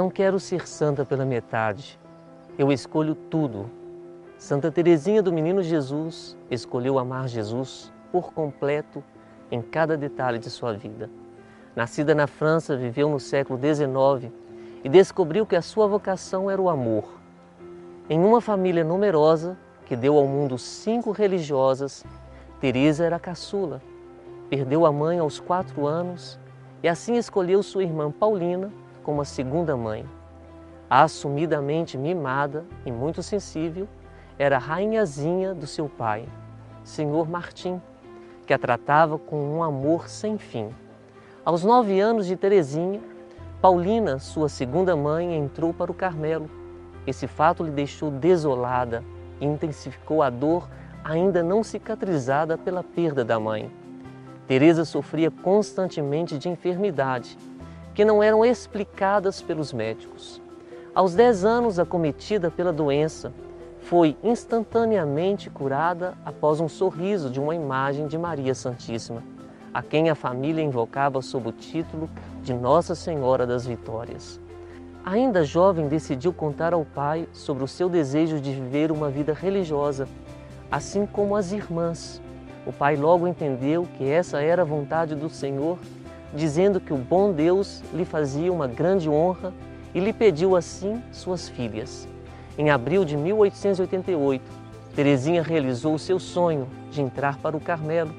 não quero ser santa pela metade. Eu escolho tudo. Santa Teresinha do Menino Jesus escolheu amar Jesus por completo em cada detalhe de sua vida. Nascida na França, viveu no século XIX e descobriu que a sua vocação era o amor. Em uma família numerosa, que deu ao mundo cinco religiosas, Teresa era caçula. Perdeu a mãe aos quatro anos e assim escolheu sua irmã Paulina como a segunda mãe. Assumidamente mimada e muito sensível, era rainhazinha do seu pai, Senhor Martim, que a tratava com um amor sem fim. Aos nove anos de Teresinha, Paulina, sua segunda mãe, entrou para o Carmelo. Esse fato lhe deixou desolada e intensificou a dor ainda não cicatrizada pela perda da mãe. Teresa sofria constantemente de enfermidade, que não eram explicadas pelos médicos. Aos dez anos, acometida pela doença, foi instantaneamente curada após um sorriso de uma imagem de Maria Santíssima, a quem a família invocava sob o título de Nossa Senhora das Vitórias. Ainda jovem, decidiu contar ao pai sobre o seu desejo de viver uma vida religiosa, assim como as irmãs. O pai logo entendeu que essa era a vontade do Senhor, dizendo que o bom Deus lhe fazia uma grande honra e lhe pediu assim suas filhas. Em abril de 1888, Teresinha realizou o seu sonho de entrar para o Carmelo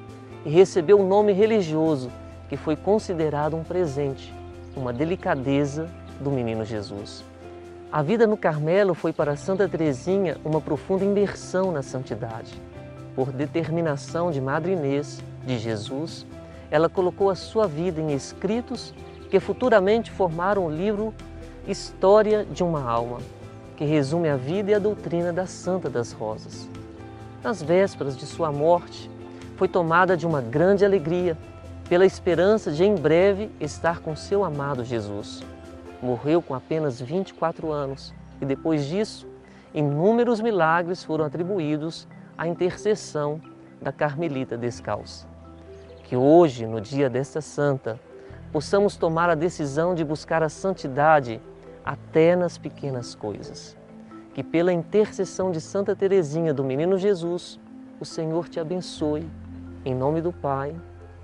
e recebeu o um nome religioso que foi considerado um presente, uma delicadeza do menino Jesus. A vida no Carmelo foi para Santa Teresinha uma profunda imersão na santidade. Por determinação de Madre Inês, de Jesus, ela colocou a sua vida em escritos que futuramente formaram o livro História de uma Alma, que resume a vida e a doutrina da Santa das Rosas. Nas vésperas de sua morte, foi tomada de uma grande alegria pela esperança de em breve estar com seu amado Jesus. Morreu com apenas 24 anos e depois disso, inúmeros milagres foram atribuídos à intercessão da Carmelita Descalça. Que hoje, no dia desta santa, possamos tomar a decisão de buscar a santidade até nas pequenas coisas. Que pela intercessão de Santa Teresinha do Menino Jesus, o Senhor te abençoe, em nome do Pai,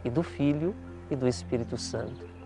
e do Filho e do Espírito Santo.